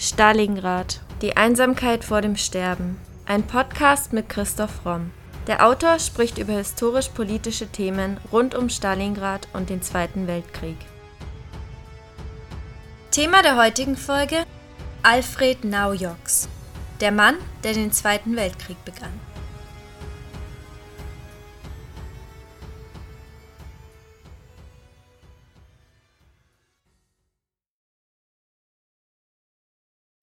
Stalingrad. Die Einsamkeit vor dem Sterben. Ein Podcast mit Christoph Romm. Der Autor spricht über historisch-politische Themen rund um Stalingrad und den Zweiten Weltkrieg. Thema der heutigen Folge: Alfred Naujoks. Der Mann, der den Zweiten Weltkrieg begann.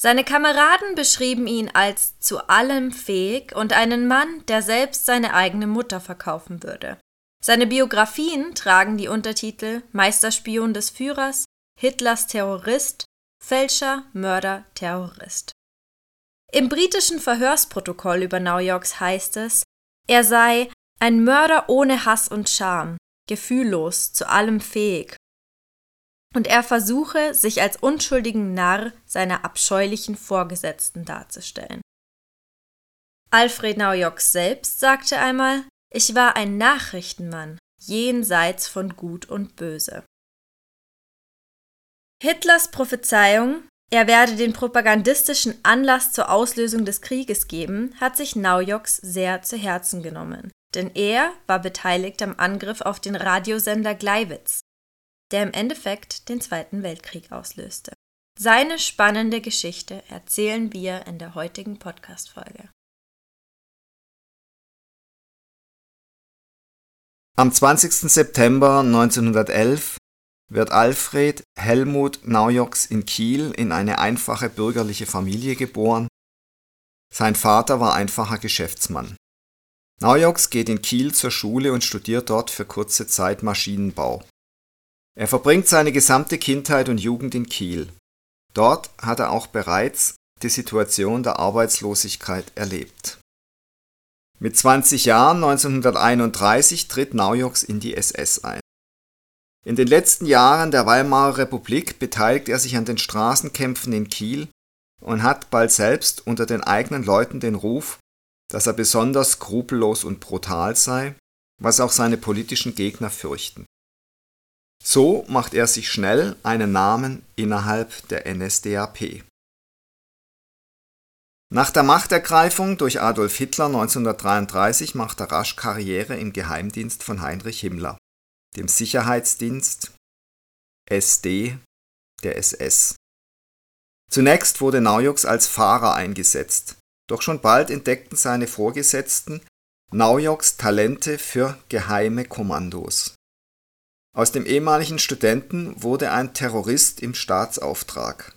Seine Kameraden beschrieben ihn als zu allem fähig und einen Mann, der selbst seine eigene Mutter verkaufen würde. Seine Biografien tragen die Untertitel Meisterspion des Führers, Hitlers Terrorist, Fälscher, Mörder, Terrorist. Im britischen Verhörsprotokoll über Naujoks heißt es, er sei ein Mörder ohne Hass und Scham, gefühllos, zu allem fähig und er versuche, sich als unschuldigen Narr seiner abscheulichen Vorgesetzten darzustellen. Alfred Naujoks selbst sagte einmal, ich war ein Nachrichtenmann, jenseits von Gut und Böse. Hitlers Prophezeiung, er werde den propagandistischen Anlass zur Auslösung des Krieges geben, hat sich Naujoks sehr zu Herzen genommen, denn er war beteiligt am Angriff auf den Radiosender Gleiwitz, der im Endeffekt den Zweiten Weltkrieg auslöste. Seine spannende Geschichte erzählen wir in der heutigen Podcast-Folge. Am 20. September 1911 wird Alfred Helmut Naujoks in Kiel in eine einfache bürgerliche Familie geboren. Sein Vater war einfacher Geschäftsmann. Naujoks geht in Kiel zur Schule und studiert dort für kurze Zeit Maschinenbau. Er verbringt seine gesamte Kindheit und Jugend in Kiel. Dort hat er auch bereits die Situation der Arbeitslosigkeit erlebt. Mit 20 Jahren 1931 tritt Naujoks in die SS ein. In den letzten Jahren der Weimarer Republik beteiligt er sich an den Straßenkämpfen in Kiel und hat bald selbst unter den eigenen Leuten den Ruf, dass er besonders skrupellos und brutal sei, was auch seine politischen Gegner fürchten. So macht er sich schnell einen Namen innerhalb der NSDAP. Nach der Machtergreifung durch Adolf Hitler 1933 macht er rasch Karriere im Geheimdienst von Heinrich Himmler, dem Sicherheitsdienst SD der SS. Zunächst wurde Naujoks als Fahrer eingesetzt, doch schon bald entdeckten seine Vorgesetzten Naujoks Talente für geheime Kommandos. Aus dem ehemaligen Studenten wurde ein Terrorist im Staatsauftrag.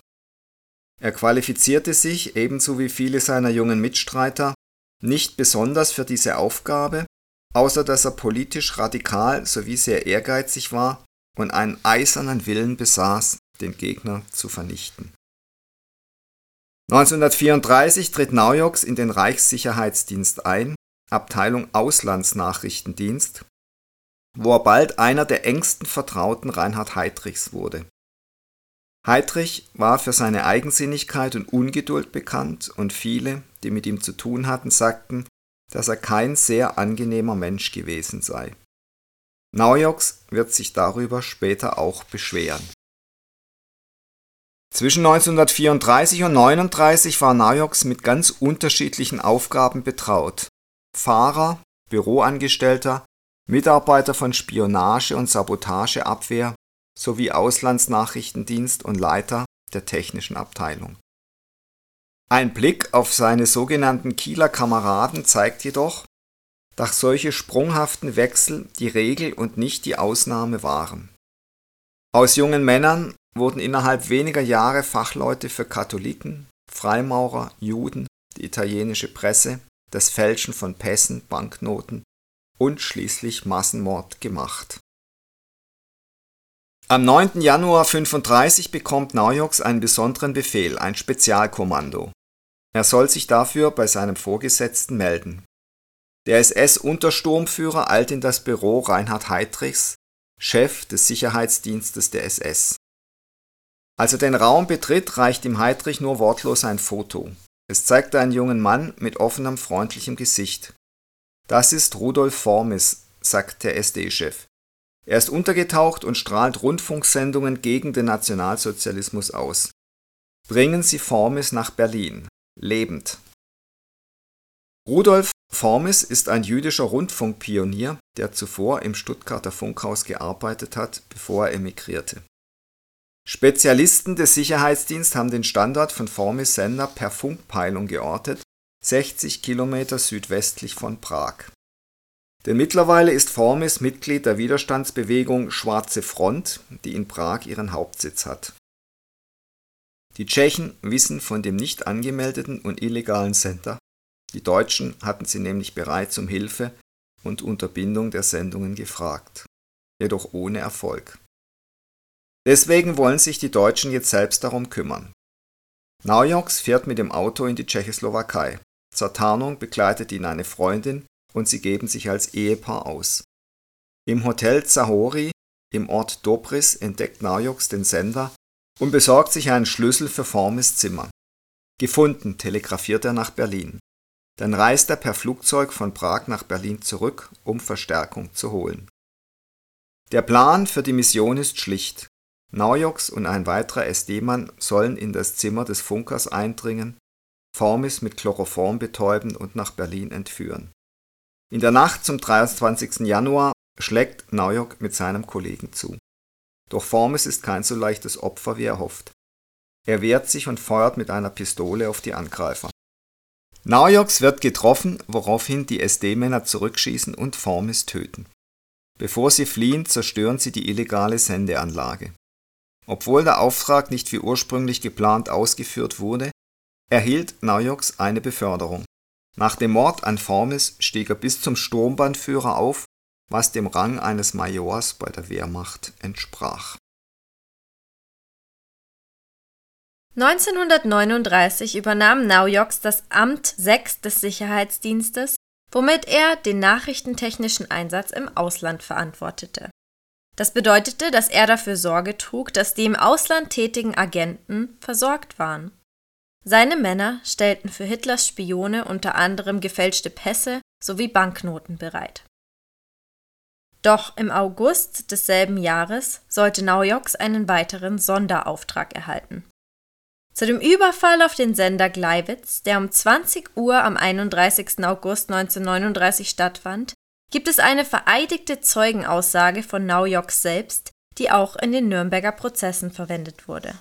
Er qualifizierte sich, ebenso wie viele seiner jungen Mitstreiter, nicht besonders für diese Aufgabe, außer dass er politisch radikal sowie sehr ehrgeizig war und einen eisernen Willen besaß, den Gegner zu vernichten. 1934 tritt Naujoks in den Reichssicherheitsdienst ein, Abteilung Auslandsnachrichtendienst, wo er bald einer der engsten Vertrauten Reinhard Heydrichs wurde. Heydrich war für seine Eigensinnigkeit und Ungeduld bekannt und viele, die mit ihm zu tun hatten, sagten, dass er kein sehr angenehmer Mensch gewesen sei. Naujoks wird sich darüber später auch beschweren. Zwischen 1934 und 1939 war Naujoks mit ganz unterschiedlichen Aufgaben betraut. Fahrer, Büroangestellter, Mitarbeiter von Spionage und Sabotageabwehr sowie Auslandsnachrichtendienst und Leiter der technischen Abteilung. Ein Blick auf seine sogenannten Kieler Kameraden zeigt jedoch, dass solche sprunghaften Wechsel die Regel und nicht die Ausnahme waren. Aus jungen Männern wurden innerhalb weniger Jahre Fachleute für Katholiken, Freimaurer, Juden, die italienische Presse, das Fälschen von Pässen, Banknoten und schließlich Massenmord gemacht. Am 9. Januar 1935 bekommt Naujoks einen besonderen Befehl, ein Spezialkommando. Er soll sich dafür bei seinem Vorgesetzten melden. Der SS-Untersturmführer eilt in das Büro Reinhard Heydrichs, Chef des Sicherheitsdienstes der SS. Als er den Raum betritt, reicht ihm Heydrich nur wortlos ein Foto. Es zeigt einen jungen Mann mit offenem, freundlichem Gesicht. Das ist Rudolf Formis, sagt der SD-Chef. Er ist untergetaucht und strahlt Rundfunksendungen gegen den Nationalsozialismus aus. bringen sie Formis nach Berlin, lebend. Rudolf Formis ist ein jüdischer Rundfunkpionier, der zuvor im Stuttgarter Funkhaus gearbeitet hat, bevor er emigrierte. Spezialisten des Sicherheitsdienstes haben den Standort von Formis Sender per Funkpeilung geortet, 60 Kilometer südwestlich von Prag. Denn mittlerweile ist Formis Mitglied der Widerstandsbewegung Schwarze Front, die in Prag ihren Hauptsitz hat. Die Tschechen wissen von dem nicht angemeldeten und illegalen Sender. Die Deutschen hatten sie nämlich bereits um Hilfe und Unterbindung der Sendungen gefragt, jedoch ohne Erfolg. Deswegen wollen sich die Deutschen jetzt selbst darum kümmern. Naujoks fährt mit dem Auto in die Tschechoslowakei. Zur Tarnung begleitet ihn eine Freundin und sie geben sich als Ehepaar aus. Im Hotel Zahori im Ort Dobris entdeckt Naujoks den Sender und besorgt sich einen Schlüssel für Formis Zimmer. Gefunden telegrafiert er nach Berlin. Dann reist er per Flugzeug von Prag nach Berlin zurück, um Verstärkung zu holen. Der Plan für die Mission ist schlicht. Naujoks und ein weiterer SD-Mann sollen in das Zimmer des Funkers eindringen, Formis mit Chloroform betäuben und nach Berlin entführen. In der Nacht zum 23. Januar schlägt Naujok mit seinem Kollegen zu. Doch Formis ist kein so leichtes Opfer, wie er hofft. Er wehrt sich und feuert mit einer Pistole auf die Angreifer. Naujoks wird getroffen, woraufhin die SD-Männer zurückschießen und Formis töten. Bevor sie fliehen, zerstören sie die illegale Sendeanlage. Obwohl der Auftrag nicht wie ursprünglich geplant ausgeführt wurde, erhielt Naujoks eine Beförderung. Nach dem Mord an Formis stieg er bis zum Sturmbannführer auf, was dem Rang eines Majors bei der Wehrmacht entsprach. 1939 übernahm Naujoks das Amt 6 des Sicherheitsdienstes, womit er den nachrichtentechnischen Einsatz im Ausland verantwortete. Das bedeutete, dass er dafür Sorge trug, dass die im Ausland tätigen Agenten versorgt waren. Seine Männer stellten für Hitlers Spione unter anderem gefälschte Pässe sowie Banknoten bereit. Doch im August desselben Jahres sollte Naujoks einen weiteren Sonderauftrag erhalten. Zu dem Überfall auf den Sender Gleiwitz, der um 20 Uhr am 31. August 1939 stattfand, gibt es eine vereidigte Zeugenaussage von Naujoks selbst, die auch in den Nürnberger Prozessen verwendet wurde.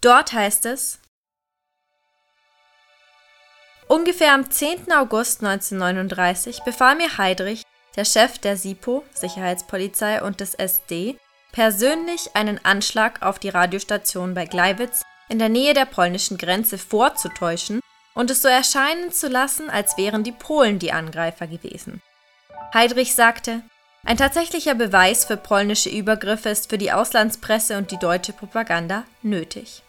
Dort heißt es, Ungefähr am 10. August 1939 befahl mir Heydrich, der Chef der SIPO, Sicherheitspolizei und des SD, persönlich einen Anschlag auf die Radiostation bei Gleiwitz in der Nähe der polnischen Grenze vorzutäuschen und es so erscheinen zu lassen, als wären die Polen die Angreifer gewesen. Heydrich sagte, ein tatsächlicher Beweis für polnische Übergriffe ist für die Auslandspresse und die deutsche Propaganda nötig.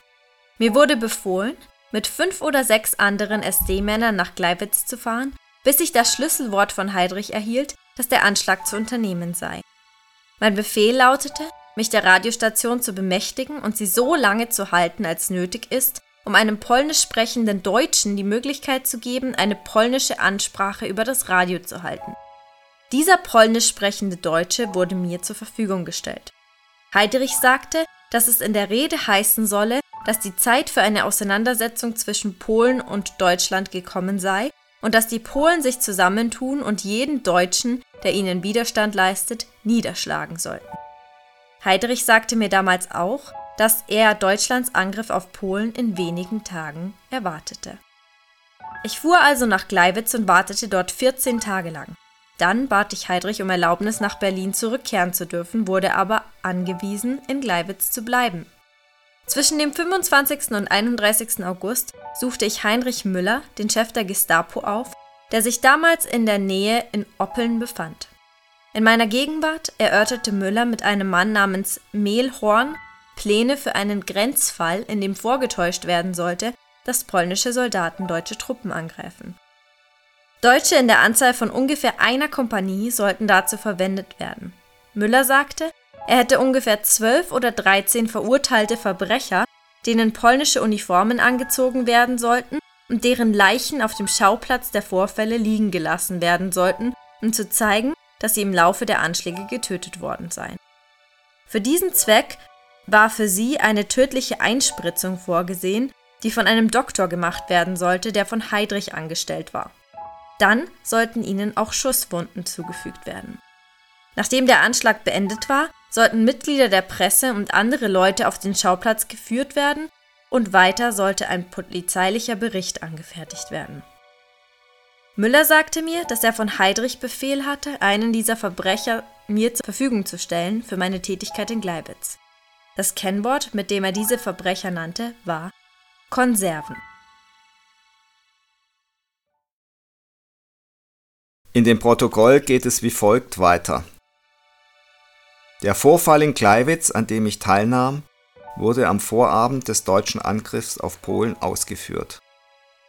Mir wurde befohlen, mit fünf oder sechs anderen SD-Männern nach Gleiwitz zu fahren, bis ich das Schlüsselwort von Heydrich erhielt, dass der Anschlag zu unternehmen sei. Mein Befehl lautete, mich der Radiostation zu bemächtigen und sie so lange zu halten, als nötig ist, um einem polnisch sprechenden Deutschen die Möglichkeit zu geben, eine polnische Ansprache über das Radio zu halten. Dieser polnisch sprechende Deutsche wurde mir zur Verfügung gestellt. Heidrich sagte, dass es in der Rede heißen solle, dass die Zeit für eine Auseinandersetzung zwischen Polen und Deutschland gekommen sei und dass die Polen sich zusammentun und jeden Deutschen, der ihnen Widerstand leistet, niederschlagen sollten. Heidrich sagte mir damals auch, dass er Deutschlands Angriff auf Polen in wenigen Tagen erwartete. Ich fuhr also nach Gleiwitz und wartete dort 14 Tage lang. Dann bat ich Heidrich um Erlaubnis, nach Berlin zurückkehren zu dürfen, wurde aber angewiesen, in Gleiwitz zu bleiben. Zwischen dem 25. und 31. August suchte ich Heinrich Müller, den Chef der Gestapo, auf, der sich damals in der Nähe in Oppeln befand. In meiner Gegenwart erörterte Müller mit einem Mann namens Mehlhorn Pläne für einen Grenzfall, in dem vorgetäuscht werden sollte, dass polnische Soldaten deutsche Truppen angreifen. Deutsche in der Anzahl von ungefähr einer Kompanie sollten dazu verwendet werden. Müller sagte, er hätte ungefähr zwölf oder dreizehn verurteilte Verbrecher, denen polnische Uniformen angezogen werden sollten und deren Leichen auf dem Schauplatz der Vorfälle liegen gelassen werden sollten, um zu zeigen, dass sie im Laufe der Anschläge getötet worden seien. Für diesen Zweck war für sie eine tödliche Einspritzung vorgesehen, die von einem Doktor gemacht werden sollte, der von Heydrich angestellt war. Dann sollten ihnen auch Schusswunden zugefügt werden. Nachdem der Anschlag beendet war, sollten Mitglieder der Presse und andere Leute auf den Schauplatz geführt werden und weiter sollte ein polizeilicher Bericht angefertigt werden. Müller sagte mir, dass er von Heydrich Befehl hatte, einen dieser Verbrecher mir zur Verfügung zu stellen für meine Tätigkeit in Gleibitz. Das Kennwort, mit dem er diese Verbrecher nannte, war Konserven. In dem Protokoll geht es wie folgt weiter. Der Vorfall in Gleiwitz, an dem ich teilnahm, wurde am Vorabend des deutschen Angriffs auf Polen ausgeführt.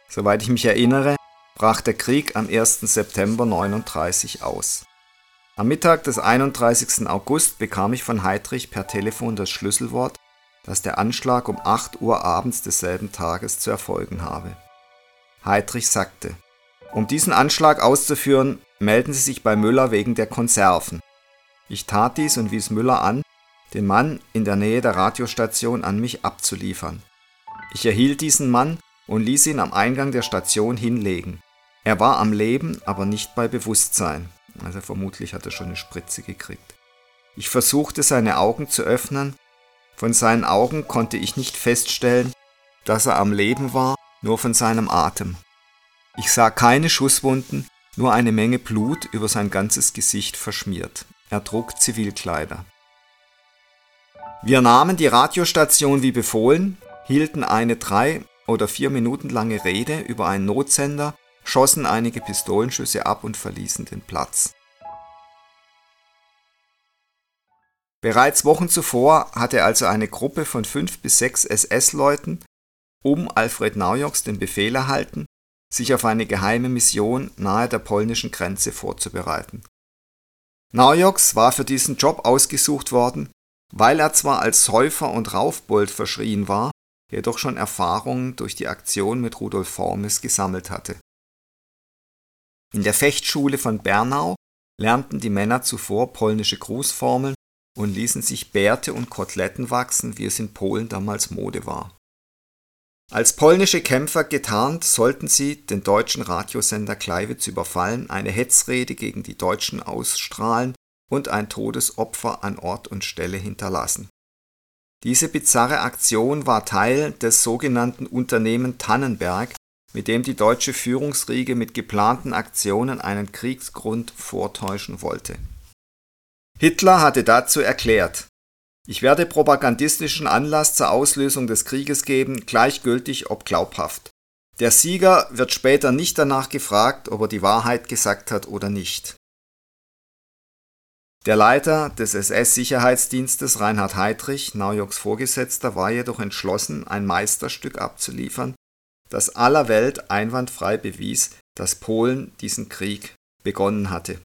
Soweit ich mich erinnere, brach der Krieg am 1. September 1939 aus. Am Mittag des 31. August bekam ich von Heydrich per Telefon das Schlüsselwort, dass der Anschlag um 8 Uhr abends desselben Tages zu erfolgen habe. Heydrich sagte, um diesen Anschlag auszuführen, melden Sie sich bei Müller wegen der Konserven. Ich tat dies und wies Müller an, den Mann in der Nähe der Radiostation an mich abzuliefern. Ich erhielt diesen Mann und ließ ihn am Eingang der Station hinlegen. Er war am Leben, aber nicht bei Bewusstsein. Also vermutlich hat er schon eine Spritze gekriegt. Ich versuchte seine Augen zu öffnen. Von seinen Augen konnte ich nicht feststellen, dass er am Leben war, nur von seinem Atem. Ich sah keine Schusswunden, nur eine Menge Blut über sein ganzes Gesicht verschmiert. Er trug Zivilkleider. Wir nahmen die Radiostation wie befohlen, hielten eine drei oder vier Minuten lange Rede über einen Notsender, schossen einige Pistolenschüsse ab und verließen den Platz. Bereits Wochen zuvor hatte also eine Gruppe von fünf bis sechs SS-Leuten um Alfred Naujoks den Befehl erhalten, sich auf eine geheime Mission nahe der polnischen Grenze vorzubereiten. Naujoks war für diesen Job ausgesucht worden, weil er zwar als Säufer und Raufbold verschrien war, jedoch schon Erfahrungen durch die Aktion mit Rudolf Formes gesammelt hatte. In der Fechtschule von Bernau lernten die Männer zuvor polnische Grußformeln und ließen sich Bärte und Koteletten wachsen, wie es in Polen damals Mode war. Als polnische Kämpfer getarnt sollten sie den deutschen Radiosender Kleiwitz überfallen, eine Hetzrede gegen die Deutschen ausstrahlen und ein Todesopfer an Ort und Stelle hinterlassen. Diese bizarre Aktion war Teil des sogenannten Unternehmen Tannenberg, mit dem die deutsche Führungsriege mit geplanten Aktionen einen Kriegsgrund vortäuschen wollte. Hitler hatte dazu erklärt, ich werde propagandistischen Anlass zur Auslösung des Krieges geben, gleichgültig ob glaubhaft. Der Sieger wird später nicht danach gefragt, ob er die Wahrheit gesagt hat oder nicht. Der Leiter des SS-Sicherheitsdienstes Reinhard Heydrich, Naujoks Vorgesetzter, war jedoch entschlossen, ein Meisterstück abzuliefern, das aller Welt einwandfrei bewies, dass Polen diesen Krieg begonnen hatte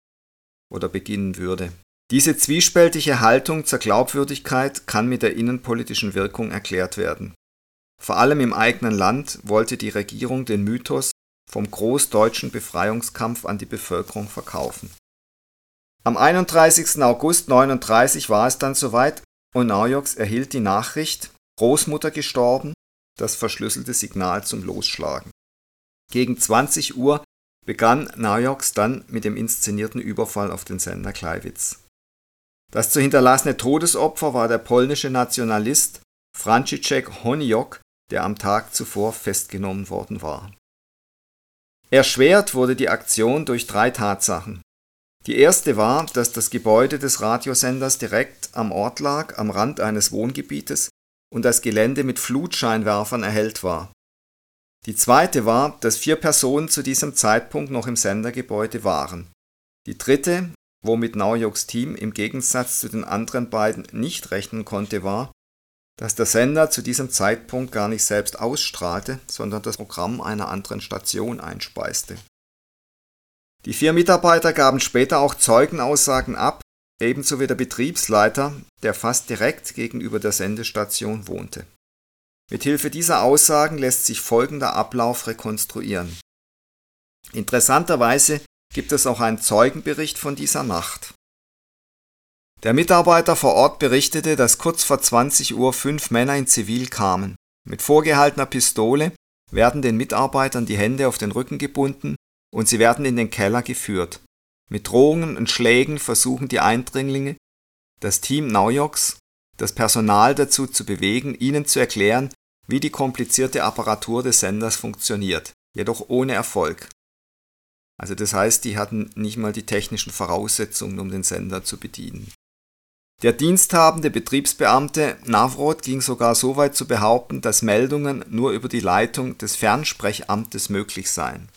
oder beginnen würde. Diese zwiespältige Haltung zur Glaubwürdigkeit kann mit der innenpolitischen Wirkung erklärt werden. Vor allem im eigenen Land wollte die Regierung den Mythos vom großdeutschen Befreiungskampf an die Bevölkerung verkaufen. Am 31. August 1939 war es dann soweit und Naujoks erhielt die Nachricht, Großmutter gestorben, das verschlüsselte Signal zum Losschlagen. Gegen 20 Uhr begann Naujoks dann mit dem inszenierten Überfall auf den Sender Kleiwitz. Das zu hinterlassene Todesopfer war der polnische Nationalist Franciszek Honiok, der am Tag zuvor festgenommen worden war. Erschwert wurde die Aktion durch drei Tatsachen. Die erste war, dass das Gebäude des Radiosenders direkt am Ort lag, am Rand eines Wohngebietes und das Gelände mit Flutscheinwerfern erhellt war. Die zweite war, dass vier Personen zu diesem Zeitpunkt noch im Sendergebäude waren. Die dritte, womit Naujoks Team im Gegensatz zu den anderen beiden nicht rechnen konnte, war, dass der Sender zu diesem Zeitpunkt gar nicht selbst ausstrahlte, sondern das Programm einer anderen Station einspeiste. Die vier Mitarbeiter gaben später auch Zeugenaussagen ab, ebenso wie der Betriebsleiter, der fast direkt gegenüber der Sendestation wohnte. Mithilfe dieser Aussagen lässt sich folgender Ablauf rekonstruieren. Interessanterweise gibt es auch einen Zeugenbericht von dieser Nacht. Der Mitarbeiter vor Ort berichtete, dass kurz vor 20 Uhr fünf Männer in Zivil kamen. Mit vorgehaltener Pistole werden den Mitarbeitern die Hände auf den Rücken gebunden und sie werden in den Keller geführt. Mit Drohungen und Schlägen versuchen die Eindringlinge, das Team Naujoks, das Personal dazu zu bewegen, ihnen zu erklären, wie die komplizierte Apparatur des Senders funktioniert, jedoch ohne Erfolg. Also das heißt, die hatten nicht mal die technischen Voraussetzungen, um den Sender zu bedienen. Der diensthabende Betriebsbeamte Navrod ging sogar so weit zu behaupten, dass Meldungen nur über die Leitung des Fernsprechamtes möglich seien.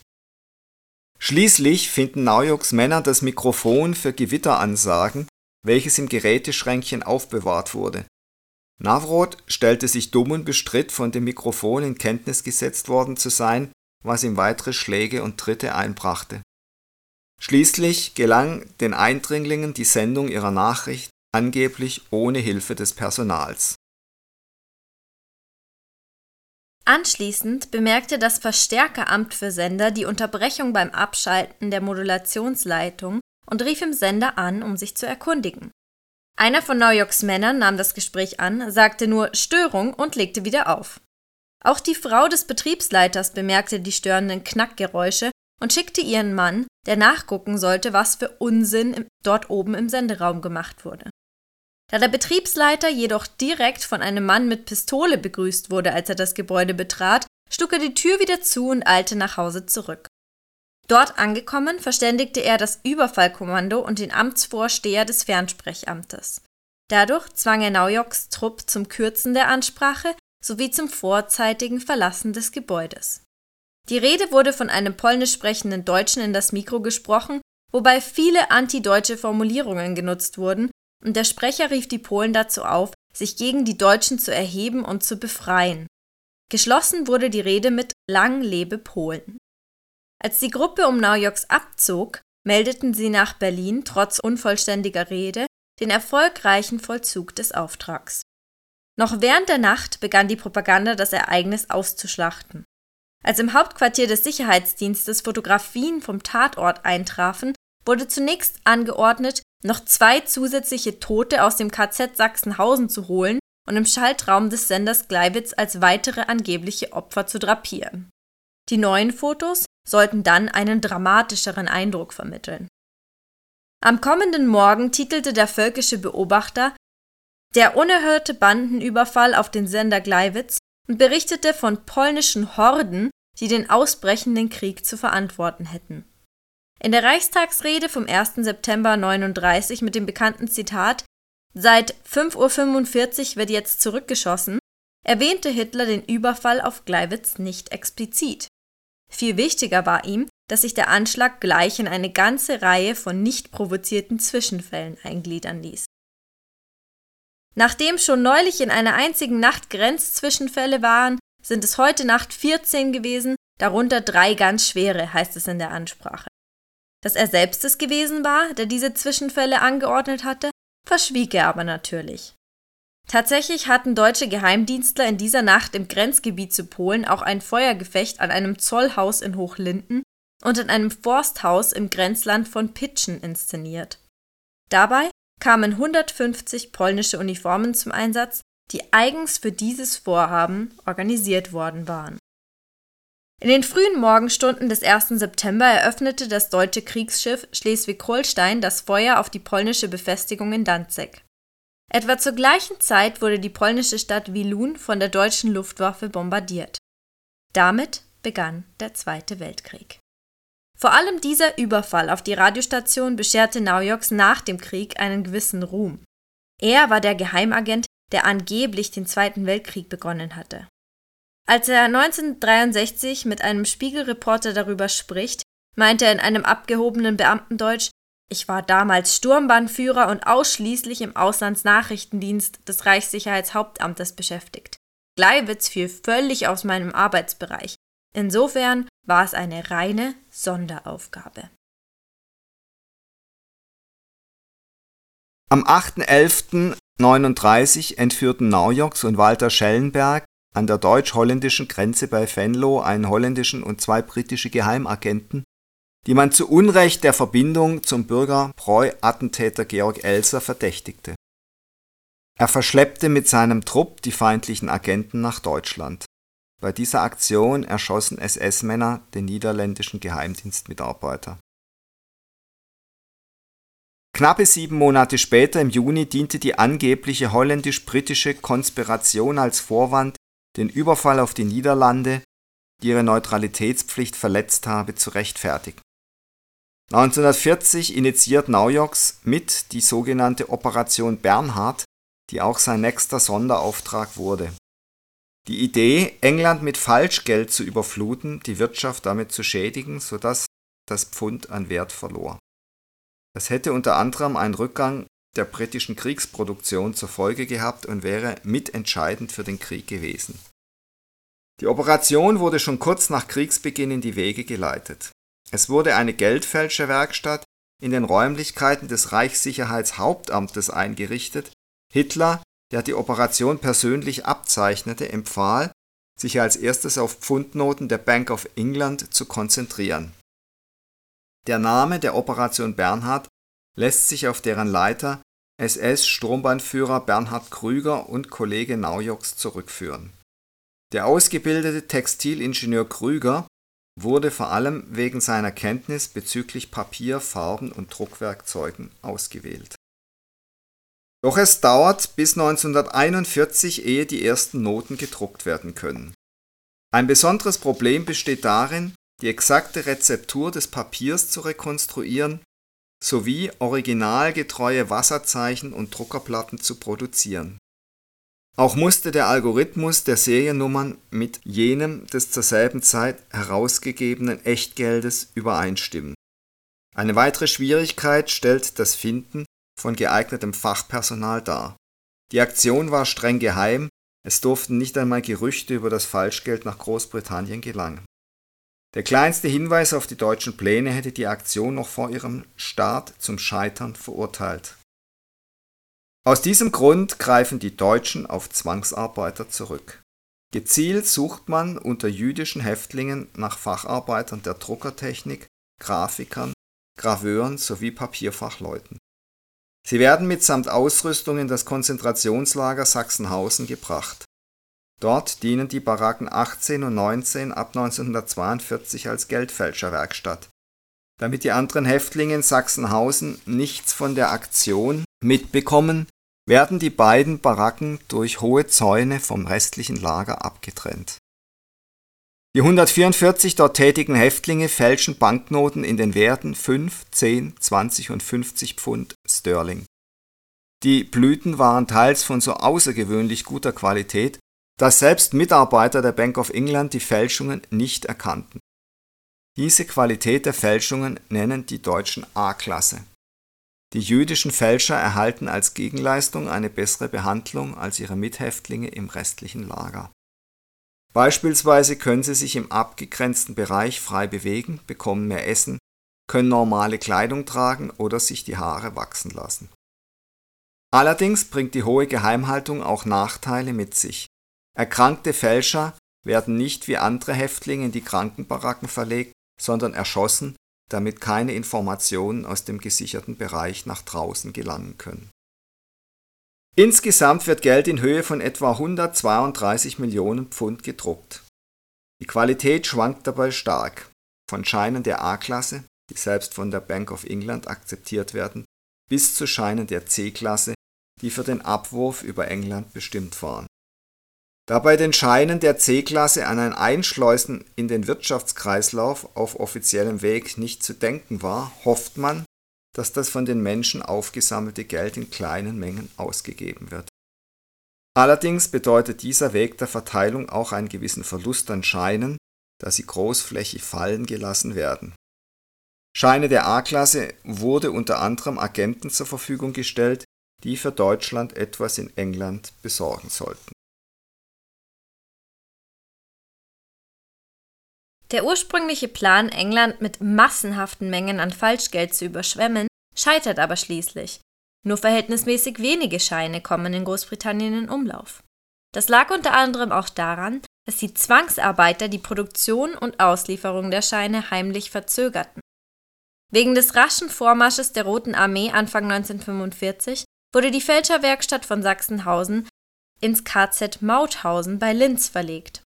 Schließlich finden Naujoks Männer das Mikrofon für Gewitteransagen, welches im Geräteschränkchen aufbewahrt wurde. Navrod stellte sich dumm und bestritt, von dem Mikrofon in Kenntnis gesetzt worden zu sein, was ihm weitere Schläge und Tritte einbrachte. Schließlich gelang den Eindringlingen die Sendung ihrer Nachricht angeblich ohne Hilfe des Personals. Anschließend bemerkte das Verstärkeramt für Sender die Unterbrechung beim Abschalten der Modulationsleitung und rief im Sender an, um sich zu erkundigen. Einer von New Yorks Männern nahm das Gespräch an, sagte nur Störung und legte wieder auf. Auch die Frau des Betriebsleiters bemerkte die störenden Knackgeräusche und schickte ihren Mann, der nachgucken sollte, was für Unsinn dort oben im Senderaum gemacht wurde. Da der Betriebsleiter jedoch direkt von einem Mann mit Pistole begrüßt wurde, als er das Gebäude betrat, schlug er die Tür wieder zu und eilte nach Hause zurück. Dort angekommen, verständigte er das Überfallkommando und den Amtsvorsteher des Fernsprechamtes. Dadurch zwang er Naujoks Trupp zum Kürzen der Ansprache sowie zum vorzeitigen Verlassen des Gebäudes. Die Rede wurde von einem polnisch sprechenden Deutschen in das Mikro gesprochen, wobei viele antideutsche Formulierungen genutzt wurden, und der Sprecher rief die Polen dazu auf, sich gegen die Deutschen zu erheben und zu befreien. Geschlossen wurde die Rede mit Lang lebe Polen. Als die Gruppe um Naujoks abzog, meldeten sie nach Berlin trotz unvollständiger Rede den erfolgreichen Vollzug des Auftrags. Noch während der Nacht begann die Propaganda das Ereignis auszuschlachten. Als im Hauptquartier des Sicherheitsdienstes Fotografien vom Tatort eintrafen, wurde zunächst angeordnet, noch zwei zusätzliche Tote aus dem KZ Sachsenhausen zu holen und im Schaltraum des Senders Gleiwitz als weitere angebliche Opfer zu drapieren. Die neuen Fotos sollten dann einen dramatischeren Eindruck vermitteln. Am kommenden Morgen titelte der völkische Beobachter Der unerhörte Bandenüberfall auf den Sender Gleiwitz und berichtete von polnischen Horden, die den ausbrechenden Krieg zu verantworten hätten. In der Reichstagsrede vom 1. September 39 mit dem bekannten Zitat Seit 5.45 Uhr wird jetzt zurückgeschossen, erwähnte Hitler den Überfall auf Gleiwitz nicht explizit. Viel wichtiger war ihm, dass sich der Anschlag gleich in eine ganze Reihe von nicht provozierten Zwischenfällen eingliedern ließ. Nachdem schon neulich in einer einzigen Nacht Grenzzwischenfälle waren, sind es heute Nacht 14 gewesen, darunter drei ganz schwere, heißt es in der Ansprache. Dass er selbst es gewesen war, der diese Zwischenfälle angeordnet hatte, verschwieg er aber natürlich. Tatsächlich hatten deutsche Geheimdienstler in dieser Nacht im Grenzgebiet zu Polen auch ein Feuergefecht an einem Zollhaus in Hochlinden und in einem Forsthaus im Grenzland von Pitschen inszeniert. Dabei kamen 150 polnische Uniformen zum Einsatz, die eigens für dieses Vorhaben organisiert worden waren. In den frühen Morgenstunden des 1. September eröffnete das deutsche Kriegsschiff Schleswig-Holstein das Feuer auf die polnische Befestigung in Danzig. Etwa zur gleichen Zeit wurde die polnische Stadt Wilun von der deutschen Luftwaffe bombardiert. Damit begann der Zweite Weltkrieg. Vor allem dieser Überfall auf die Radiostation bescherte Naujoks nach dem Krieg einen gewissen Ruhm. Er war der Geheimagent, der angeblich den Zweiten Weltkrieg begonnen hatte. Als er 1963 mit einem Spiegelreporter darüber spricht, meint er in einem abgehobenen Beamtendeutsch, ich war damals Sturmbannführer und ausschließlich im Auslandsnachrichtendienst des Reichssicherheitshauptamtes beschäftigt. Gleiwitz fiel völlig aus meinem Arbeitsbereich. Insofern war es eine reine Sonderaufgabe. Am 8.11.39 entführten Naujoks und Walter Schellenberg an der deutsch-holländischen Grenze bei Venlo einen holländischen und zwei britische Geheimagenten, die man zu Unrecht der Verbindung zum Bürgerpreu-Attentäter Georg Elser verdächtigte. Er verschleppte mit seinem Trupp die feindlichen Agenten nach Deutschland. Bei dieser Aktion erschossen SS-Männer den niederländischen Geheimdienstmitarbeiter. Knappe sieben Monate später, im Juni, diente die angebliche holländisch-britische Konspiration als Vorwand, den Überfall auf die Niederlande, die ihre Neutralitätspflicht verletzt habe, zu rechtfertigen. 1940 initiiert Naujoks mit die sogenannte Operation Bernhard, die auch sein nächster Sonderauftrag wurde. Die Idee, England mit Falschgeld zu überfluten, die Wirtschaft damit zu schädigen, sodass das Pfund an Wert verlor. Das hätte unter anderem einen Rückgang der britischen Kriegsproduktion zur Folge gehabt und wäre mitentscheidend für den Krieg gewesen. Die Operation wurde schon kurz nach Kriegsbeginn in die Wege geleitet. Es wurde eine Geldfälscherwerkstatt in den Räumlichkeiten des Reichssicherheitshauptamtes eingerichtet, Hitler, der die Operation persönlich abzeichnete, empfahl, sich als erstes auf Pfundnoten der Bank of England zu konzentrieren. Der Name der Operation Bernhard lässt sich auf deren Leiter SS-Sturmbahnführer Bernhard Krüger und Kollege Naujoks zurückführen. Der ausgebildete Textilingenieur Krüger wurde vor allem wegen seiner Kenntnis bezüglich Papier, Farben und Druckwerkzeugen ausgewählt doch es dauert bis 1941, ehe die ersten Noten gedruckt werden können. Ein besonderes Problem besteht darin, die exakte Rezeptur des Papiers zu rekonstruieren sowie originalgetreue Wasserzeichen und Druckerplatten zu produzieren. Auch musste der Algorithmus der Seriennummern mit jenem des zur selben Zeit herausgegebenen Echtgeldes übereinstimmen. Eine weitere Schwierigkeit stellt das Finden von geeignetem Fachpersonal dar. Die Aktion war streng geheim, es durften nicht einmal Gerüchte über das Falschgeld nach Großbritannien gelangen. Der kleinste Hinweis auf die deutschen Pläne hätte die Aktion noch vor ihrem Start zum Scheitern verurteilt. Aus diesem Grund greifen die Deutschen auf Zwangsarbeiter zurück. Gezielt sucht man unter jüdischen Häftlingen nach Facharbeitern der Druckertechnik, Grafikern, Graveuren sowie Papierfachleuten. Sie werden mitsamt Ausrüstung in das Konzentrationslager Sachsenhausen gebracht. Dort dienen die Baracken 18 und 19 ab 1942 als Geldfälscherwerkstatt. Damit die anderen Häftlinge in Sachsenhausen nichts von der Aktion mitbekommen, werden die beiden Baracken durch hohe Zäune vom restlichen Lager abgetrennt die 144 dort tätigen Häftlinge fälschen Banknoten in den Werten 5, 10, 20 und 50 Pfund Sterling. Die Blüten waren teils von so außergewöhnlich guter Qualität, dass selbst Mitarbeiter der Bank of England die Fälschungen nicht erkannten. Diese Qualität der Fälschungen nennen die Deutschen A-Klasse. Die jüdischen Fälscher erhalten als Gegenleistung eine bessere Behandlung als ihre Mithäftlinge im restlichen Lager Beispielsweise können sie sich im abgegrenzten Bereich frei bewegen, bekommen mehr Essen, können normale Kleidung tragen oder sich die Haare wachsen lassen. Allerdings bringt die hohe Geheimhaltung auch Nachteile mit sich. Erkrankte Fälscher werden nicht wie andere Häftlinge in die Krankenbaracken verlegt, sondern erschossen, damit keine Informationen aus dem gesicherten Bereich nach draußen gelangen können Insgesamt wird Geld in Höhe von etwa 132 Millionen Pfund gedruckt. Die Qualität schwankt dabei stark, von Scheinen der A-Klasse, die selbst von der Bank of England akzeptiert werden, bis zu Scheinen der C-Klasse, die für den Abwurf über England bestimmt waren. Da bei den Scheinen der C-Klasse an ein Einschleusen in den Wirtschaftskreislauf auf offiziellem Weg nicht zu denken war, hofft man, dass das von den Menschen aufgesammelte Geld in kleinen Mengen ausgegeben wird. Allerdings bedeutet dieser Weg der Verteilung auch einen gewissen Verlust an Scheinen, da sie großflächig fallen gelassen werden. Scheine der A-Klasse wurde unter anderem Agenten zur Verfügung gestellt, die für Deutschland etwas in England besorgen sollten Der ursprüngliche Plan, England mit massenhaften Mengen an Falschgeld zu überschwemmen, scheitert aber schließlich. Nur verhältnismäßig wenige Scheine kommen in Großbritannien in Umlauf. Das lag unter anderem auch daran, dass die Zwangsarbeiter die Produktion und Auslieferung der Scheine heimlich verzögerten. Wegen des raschen Vormarsches der Roten Armee Anfang 1945 wurde die Fälscherwerkstatt von Sachsenhausen ins KZ Mauthausen bei Linz verlegt.